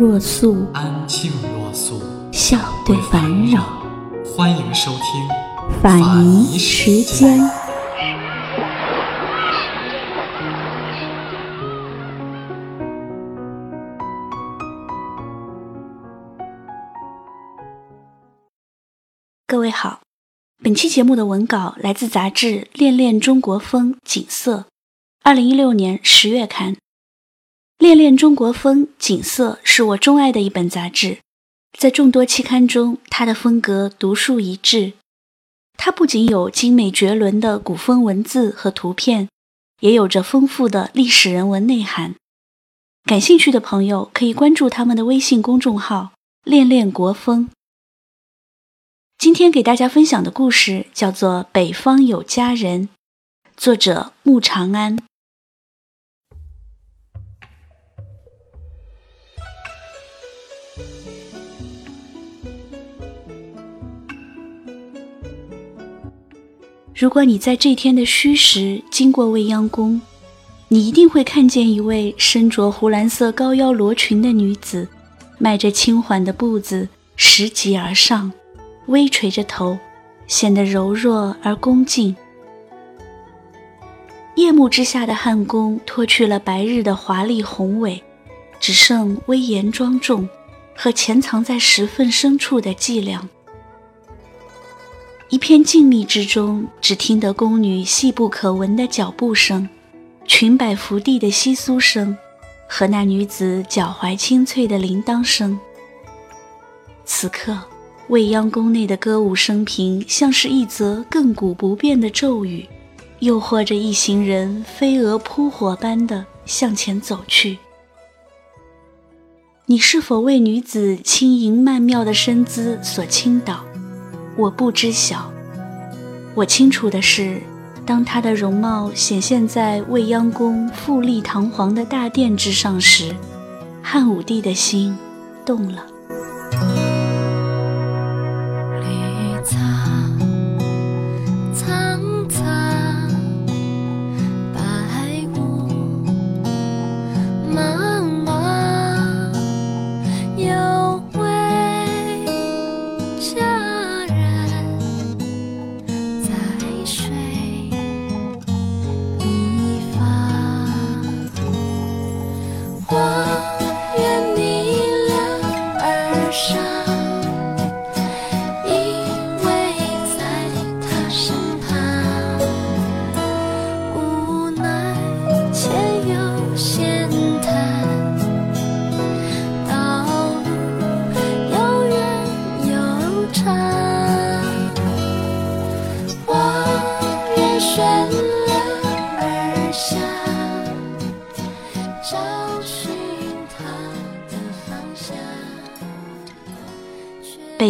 若素，安静若素，笑对烦扰。欢迎收听法尼时间。各位好。本期节目的文稿来自杂志《恋恋中国风·景色》，二零一六年十月刊。《恋恋中国风·景色》是我钟爱的一本杂志，在众多期刊中，它的风格独树一帜。它不仅有精美绝伦的古风文字和图片，也有着丰富的历史人文内涵。感兴趣的朋友可以关注他们的微信公众号“恋恋国风”。今天给大家分享的故事叫做《北方有佳人》，作者穆长安。如果你在这天的戌时经过未央宫，你一定会看见一位身着湖蓝色高腰罗裙的女子，迈着轻缓的步子拾级而上。微垂着头，显得柔弱而恭敬。夜幕之下的汉宫脱去了白日的华丽宏伟，只剩威严庄重和潜藏在石缝深处的伎俩。一片静谧之中，只听得宫女细不可闻的脚步声、裙摆拂地的窸窣声，和那女子脚踝清脆的铃铛声。此刻。未央宫内的歌舞升平，像是一则亘古不变的咒语，诱惑着一行人飞蛾扑火般的向前走去。你是否为女子轻盈曼妙的身姿所倾倒？我不知晓。我清楚的是，当她的容貌显现在未央宫富丽堂皇的大殿之上时，汉武帝的心动了。伤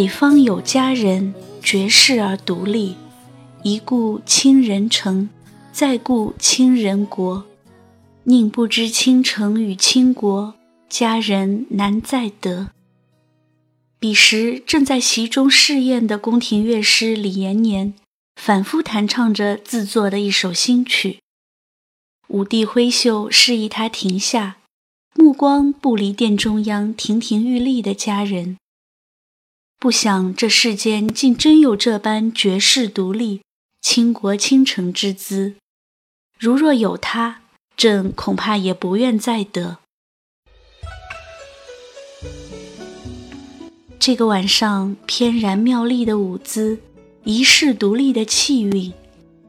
北方有佳人，绝世而独立。一顾倾人城，再顾倾人国。宁不知倾城与倾国，佳人难再得。彼时正在席中试宴的宫廷乐师李延年，反复弹唱着自作的一首新曲。武帝挥袖示意他停下，目光不离殿中央亭亭玉立的佳人。不想这世间竟真有这般绝世独立、倾国倾城之姿。如若有他，朕恐怕也不愿再得。这个晚上，翩然妙丽的舞姿，一世独立的气韵，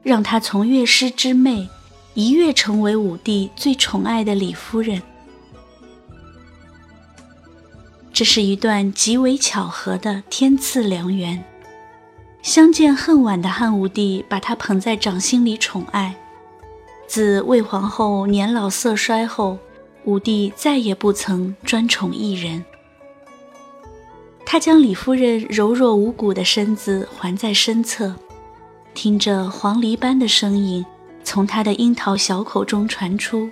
让她从乐师之妹一跃成为武帝最宠爱的李夫人。这是一段极为巧合的天赐良缘。相见恨晚的汉武帝把她捧在掌心里宠爱。自魏皇后年老色衰后，武帝再也不曾专宠一人。他将李夫人柔弱无骨的身子环在身侧，听着黄鹂般的声音从他的樱桃小口中传出，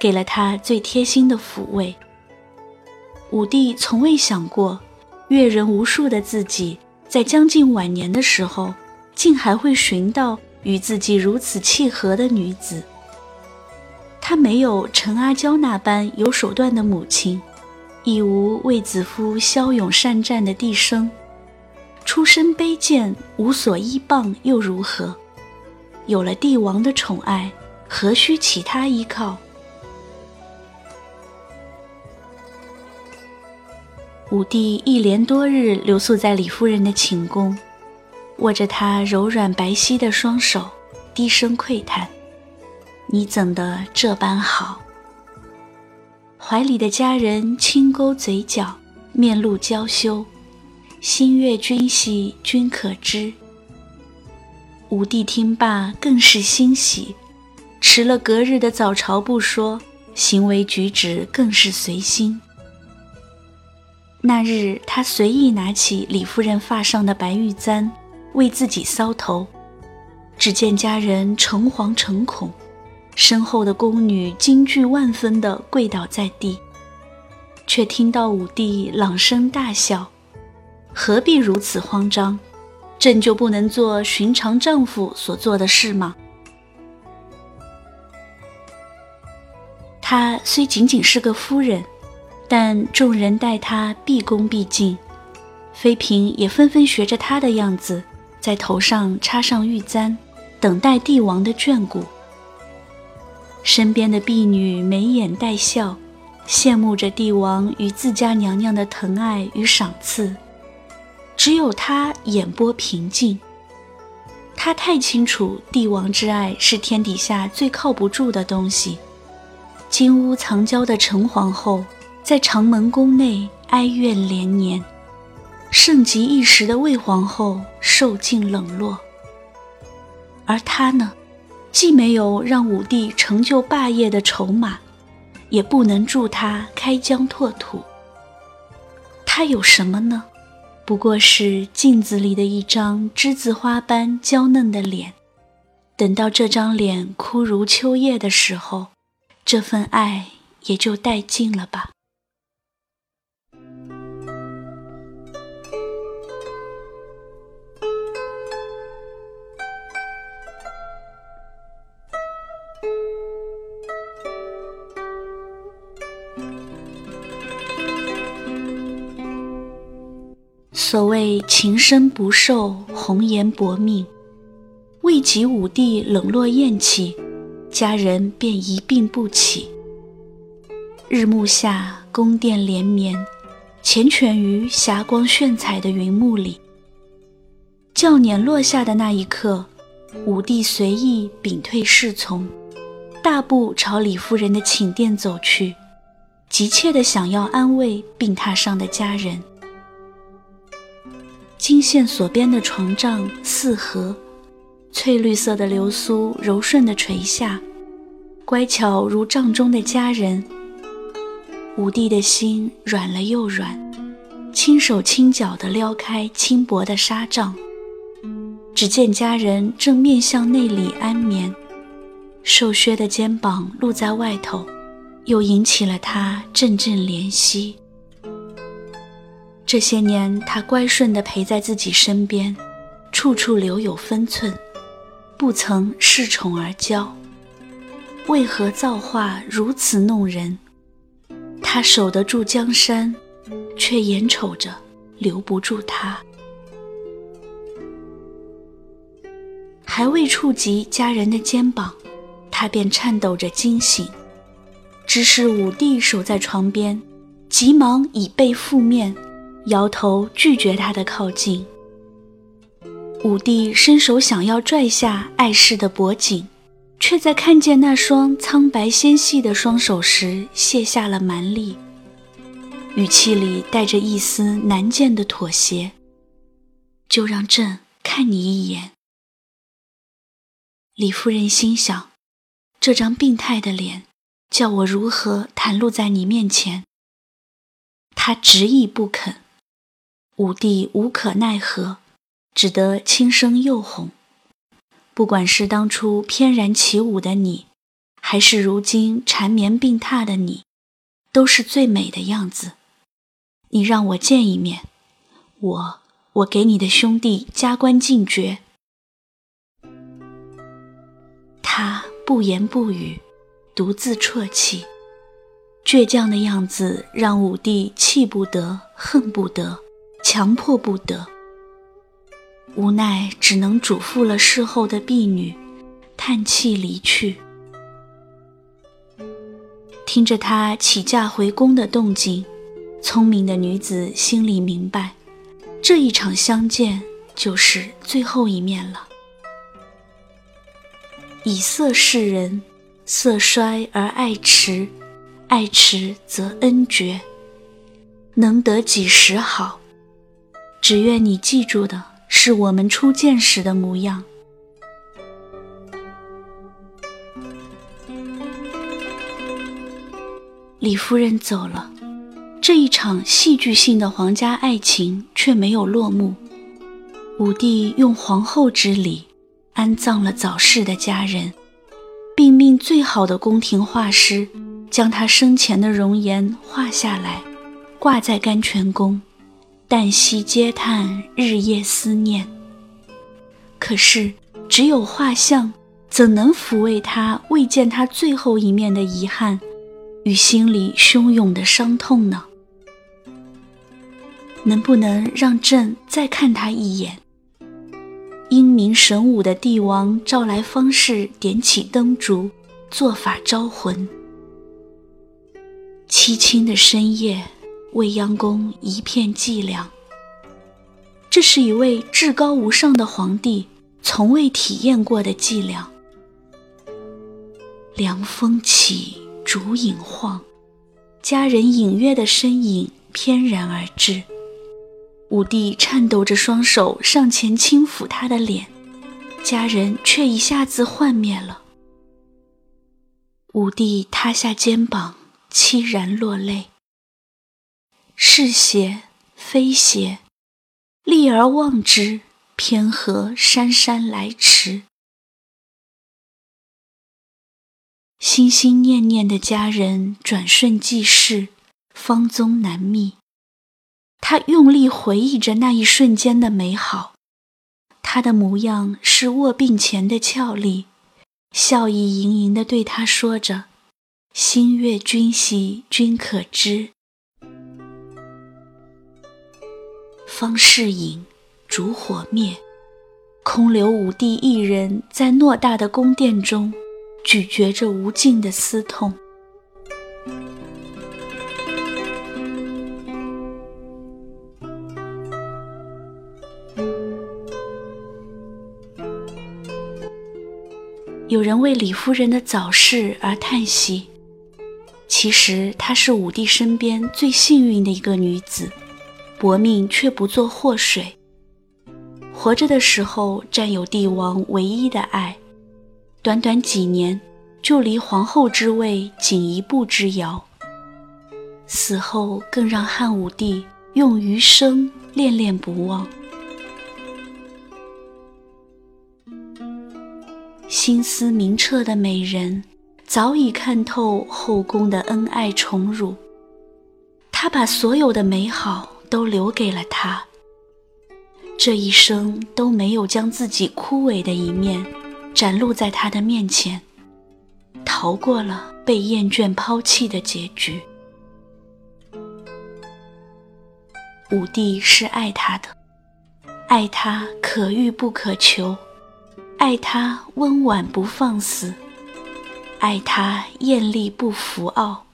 给了他最贴心的抚慰。武帝从未想过，阅人无数的自己，在将近晚年的时候，竟还会寻到与自己如此契合的女子。他没有陈阿娇那般有手段的母亲。亦无卫子夫骁勇善战的帝生，出身卑贱，无所依傍又如何？有了帝王的宠爱，何须其他依靠？武帝一连多日留宿在李夫人的寝宫，握着她柔软白皙的双手，低声喟叹：“你怎的这般好？”怀里的佳人轻勾嘴角，面露娇羞，心悦君兮，君可知。武帝听罢更是欣喜，迟了隔日的早朝不说，行为举止更是随心。那日，他随意拿起李夫人发上的白玉簪，为自己搔头，只见家人诚惶诚恐。身后的宫女惊惧万分地跪倒在地，却听到武帝朗声大笑：“何必如此慌张？朕就不能做寻常丈夫所做的事吗？”她虽仅仅是个夫人，但众人待她毕恭毕敬，妃嫔也纷纷学着她的样子，在头上插上玉簪，等待帝王的眷顾。身边的婢女眉眼带笑，羡慕着帝王与自家娘娘的疼爱与赏赐。只有他眼波平静。他太清楚帝王之爱是天底下最靠不住的东西。金屋藏娇的陈皇后，在长门宫内哀怨连年；盛极一时的魏皇后受尽冷落。而他呢？既没有让武帝成就霸业的筹码，也不能助他开疆拓土。他有什么呢？不过是镜子里的一张栀子花般娇嫩的脸。等到这张脸枯如秋叶的时候，这份爱也就殆尽了吧。所谓情深不寿，红颜薄命。未及武帝冷落厌弃，家人便一病不起。日暮下，宫殿连绵，缱绻于霞光炫彩的云幕里。轿辇落下的那一刻，武帝随意屏退侍从，大步朝李夫人的寝殿走去，急切地想要安慰病榻上的家人。金线所编的床帐四合，翠绿色的流苏柔顺地垂下，乖巧如帐中的佳人。武帝的心软了又软，轻手轻脚地撩开轻薄的纱帐，只见家人正面向内里安眠，瘦削的肩膀露在外头，又引起了他阵阵怜惜。这些年，他乖顺地陪在自己身边，处处留有分寸，不曾恃宠而骄。为何造化如此弄人？他守得住江山，却眼瞅着留不住他。还未触及家人的肩膀，他便颤抖着惊醒，只是武帝守在床边，急忙以背覆面。摇头拒绝他的靠近。武帝伸手想要拽下碍事的脖颈，却在看见那双苍白纤细的双手时卸下了蛮力，语气里带着一丝难见的妥协。就让朕看你一眼。李夫人心想：这张病态的脸，叫我如何袒露在你面前？她执意不肯。武帝无可奈何，只得轻声诱哄。不管是当初翩然起舞的你，还是如今缠绵病榻的你，都是最美的样子。你让我见一面，我我给你的兄弟加官进爵。他不言不语，独自啜泣，倔强的样子让武帝气不得，恨不得，强迫不得。无奈，只能嘱咐了事后的婢女，叹气离去。听着他起驾回宫的动静，聪明的女子心里明白，这一场相见就是最后一面了。以色示人，色衰而爱迟，爱迟则恩绝。能得几时好？只愿你记住的。是我们初见时的模样。李夫人走了，这一场戏剧性的皇家爱情却没有落幕。武帝用皇后之礼安葬了早逝的家人，并命最好的宫廷画师将他生前的容颜画下来，挂在甘泉宫。旦夕嗟叹，日夜思念。可是，只有画像，怎能抚慰他未见他最后一面的遗憾与心里汹涌的伤痛呢？能不能让朕再看他一眼？英明神武的帝王召来方士，点起灯烛，做法招魂。凄清的深夜。未央宫一片寂凉。这是一位至高无上的皇帝从未体验过的寂凉。凉风起，烛影晃，佳人隐约的身影翩然而至。武帝颤抖着双手上前轻抚他的脸，佳人却一下子幻灭了。武帝塌下肩膀，凄然落泪。是邪非邪，立而望之，偏和姗姗来迟。心心念念的家人转瞬即逝，芳踪难觅。他用力回忆着那一瞬间的美好，他的模样是卧病前的俏丽，笑意盈盈地对他说着：“心悦君兮，君可知。”方士隐，烛火灭，空留武帝一人在偌大的宫殿中，咀嚼着无尽的思痛。有人为李夫人的早逝而叹息，其实她是武帝身边最幸运的一个女子。薄命却不做祸水。活着的时候占有帝王唯一的爱，短短几年就离皇后之位仅一步之遥。死后更让汉武帝用余生恋恋不忘。心思明澈的美人早已看透后宫的恩爱宠辱，她把所有的美好。都留给了他，这一生都没有将自己枯萎的一面展露在他的面前，逃过了被厌倦抛弃的结局。武帝是爱他的，爱他可遇不可求，爱他温婉不放肆，爱他艳丽不浮傲。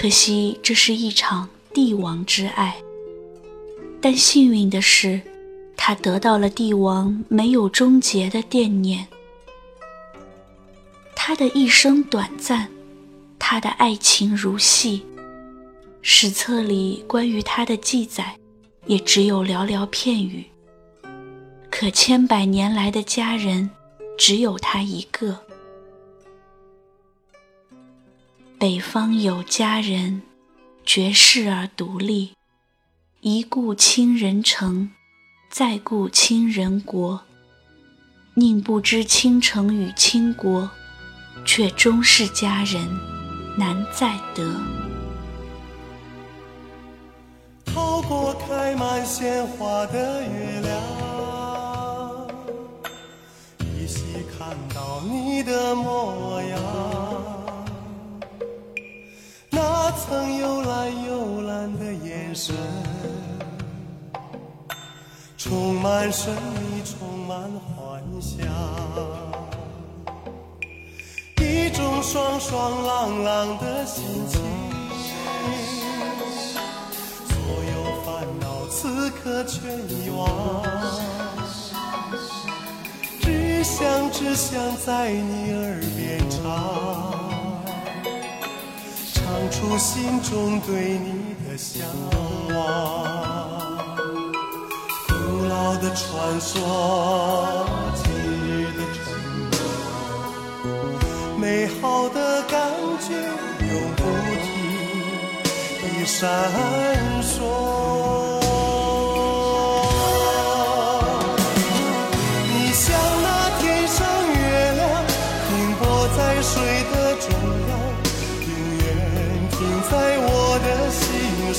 可惜，这是一场帝王之爱。但幸运的是，他得到了帝王没有终结的惦念。他的一生短暂，他的爱情如戏，史册里关于他的记载也只有寥寥片语。可千百年来的家人，只有他一个。北方有佳人，绝世而独立，一顾倾人城，再顾倾人国。宁不知倾城与倾国，却终是佳人难再得。透过开满鲜花的月亮，依稀看到你的模样。曾幽蓝幽蓝的眼神，充满神秘，充满幻想。一种爽爽朗朗的心情。所有烦恼此刻全遗忘，只想只想在你耳边，唱出心中对你的向往。古老的传说，今日的承诺，美好的感觉永不停地闪烁。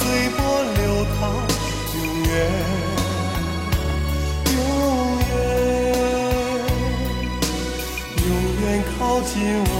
随波流淌，永远，永远，永远靠近我。